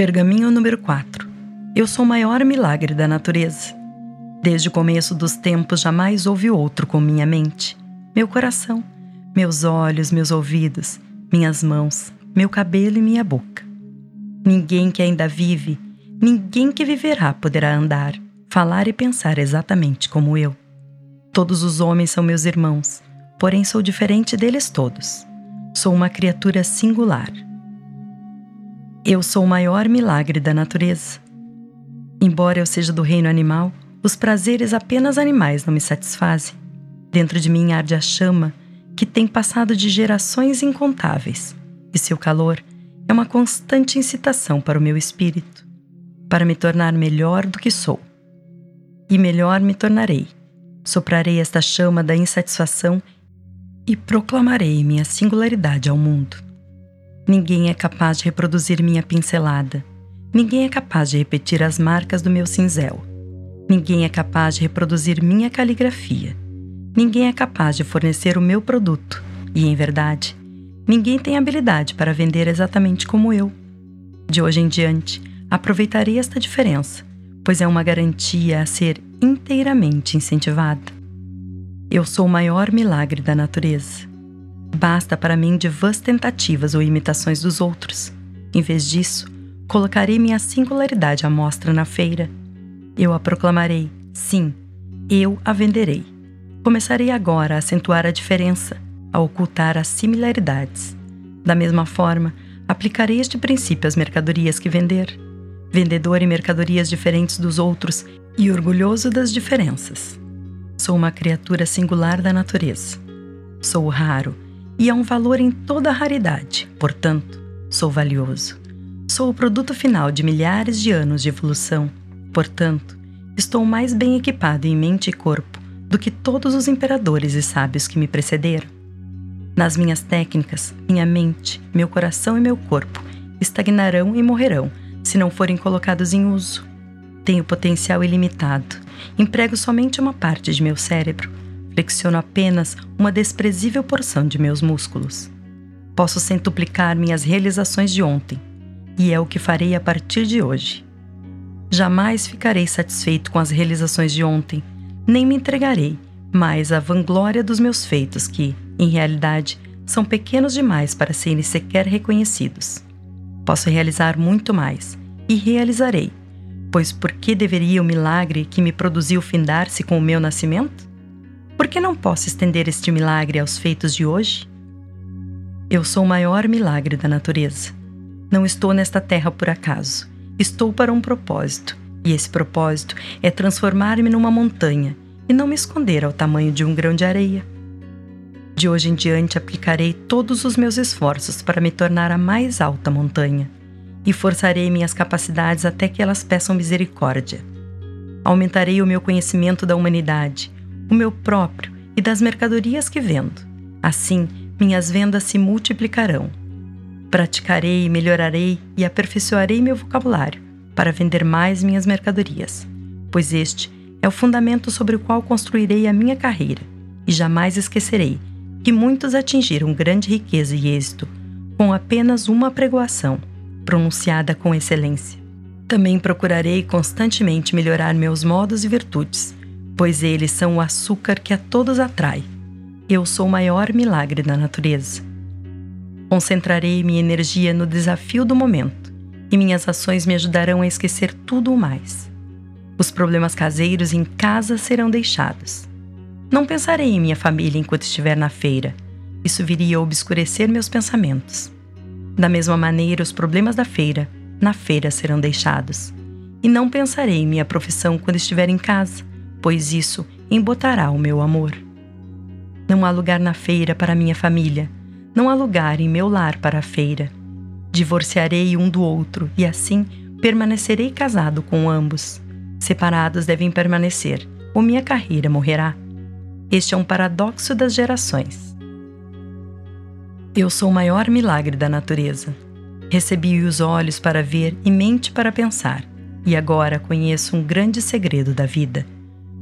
Pergaminho número 4. Eu sou o maior milagre da natureza. Desde o começo dos tempos jamais houve outro com minha mente, meu coração, meus olhos, meus ouvidos, minhas mãos, meu cabelo e minha boca. Ninguém que ainda vive, ninguém que viverá poderá andar, falar e pensar exatamente como eu. Todos os homens são meus irmãos, porém sou diferente deles todos. Sou uma criatura singular. Eu sou o maior milagre da natureza. Embora eu seja do reino animal, os prazeres apenas animais não me satisfazem. Dentro de mim arde a chama que tem passado de gerações incontáveis, e seu calor é uma constante incitação para o meu espírito, para me tornar melhor do que sou. E melhor me tornarei. Soprarei esta chama da insatisfação e proclamarei minha singularidade ao mundo. Ninguém é capaz de reproduzir minha pincelada. Ninguém é capaz de repetir as marcas do meu cinzel. Ninguém é capaz de reproduzir minha caligrafia. Ninguém é capaz de fornecer o meu produto. E, em verdade, ninguém tem habilidade para vender exatamente como eu. De hoje em diante, aproveitarei esta diferença, pois é uma garantia a ser inteiramente incentivada. Eu sou o maior milagre da natureza. Basta para mim de vãs tentativas ou imitações dos outros. Em vez disso, colocarei minha singularidade à mostra na feira. Eu a proclamarei, sim, eu a venderei. Começarei agora a acentuar a diferença, a ocultar as similaridades. Da mesma forma, aplicarei este princípio às mercadorias que vender. Vendedor em mercadorias diferentes dos outros e orgulhoso das diferenças. Sou uma criatura singular da natureza. Sou raro e há um valor em toda a raridade, portanto, sou valioso. Sou o produto final de milhares de anos de evolução, portanto, estou mais bem equipado em mente e corpo do que todos os imperadores e sábios que me precederam. Nas minhas técnicas, minha mente, meu coração e meu corpo estagnarão e morrerão se não forem colocados em uso. Tenho potencial ilimitado. Emprego somente uma parte de meu cérebro. Flexiono apenas uma desprezível porção de meus músculos. Posso centuplicar minhas realizações de ontem, e é o que farei a partir de hoje. Jamais ficarei satisfeito com as realizações de ontem, nem me entregarei mais à vanglória dos meus feitos, que, em realidade, são pequenos demais para serem sequer reconhecidos. Posso realizar muito mais, e realizarei, Pois por que deveria o milagre que me produziu findar-se com o meu nascimento? Por que não posso estender este milagre aos feitos de hoje? Eu sou o maior milagre da natureza. Não estou nesta terra por acaso. Estou para um propósito, e esse propósito é transformar-me numa montanha e não me esconder ao tamanho de um grão de areia. De hoje em diante aplicarei todos os meus esforços para me tornar a mais alta montanha e forçarei minhas capacidades até que elas peçam misericórdia. Aumentarei o meu conhecimento da humanidade, o meu próprio e das mercadorias que vendo. Assim, minhas vendas se multiplicarão. Praticarei, melhorarei e aperfeiçoarei meu vocabulário para vender mais minhas mercadorias, pois este é o fundamento sobre o qual construirei a minha carreira, e jamais esquecerei que muitos atingiram grande riqueza e êxito com apenas uma pregoação pronunciada com excelência. Também procurarei constantemente melhorar meus modos e virtudes, pois eles são o açúcar que a todos atrai. Eu sou o maior milagre da natureza. Concentrarei minha energia no desafio do momento, e minhas ações me ajudarão a esquecer tudo o mais. Os problemas caseiros em casa serão deixados. Não pensarei em minha família enquanto estiver na feira. Isso viria a obscurecer meus pensamentos. Da mesma maneira, os problemas da feira, na feira serão deixados. E não pensarei em minha profissão quando estiver em casa, pois isso embotará o meu amor. Não há lugar na feira para minha família, não há lugar em meu lar para a feira. Divorciarei um do outro e assim permanecerei casado com ambos. Separados devem permanecer, ou minha carreira morrerá. Este é um paradoxo das gerações. Eu sou o maior milagre da natureza. Recebi os olhos para ver e mente para pensar, e agora conheço um grande segredo da vida,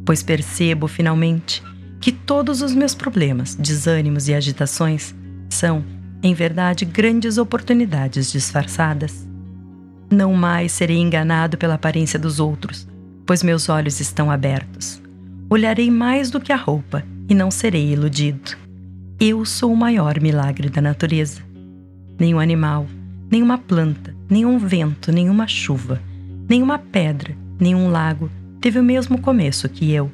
pois percebo finalmente que todos os meus problemas, desânimos e agitações são, em verdade, grandes oportunidades disfarçadas. Não mais serei enganado pela aparência dos outros, pois meus olhos estão abertos. Olharei mais do que a roupa e não serei iludido. Eu sou o maior milagre da natureza. Nenhum animal, nenhuma planta, nenhum vento, nenhuma chuva, nenhuma pedra, nenhum lago teve o mesmo começo que eu,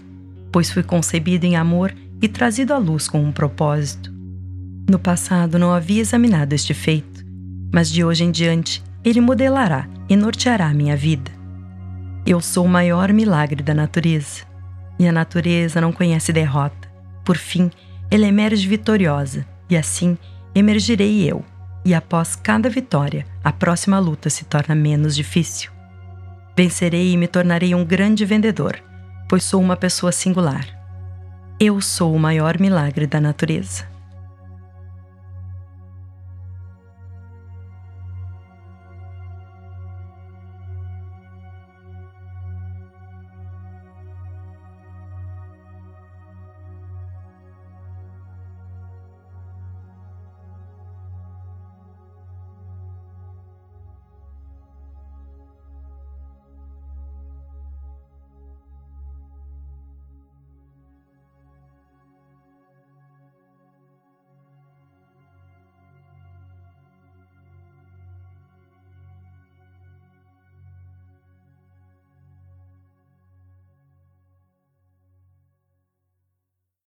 pois fui concebido em amor e trazido à luz com um propósito. No passado não havia examinado este feito, mas de hoje em diante ele modelará e norteará minha vida. Eu sou o maior milagre da natureza, e a natureza não conhece derrota. Por fim, ela emerge vitoriosa, e assim emergirei eu, e após cada vitória, a próxima luta se torna menos difícil. Vencerei e me tornarei um grande vendedor, pois sou uma pessoa singular. Eu sou o maior milagre da natureza.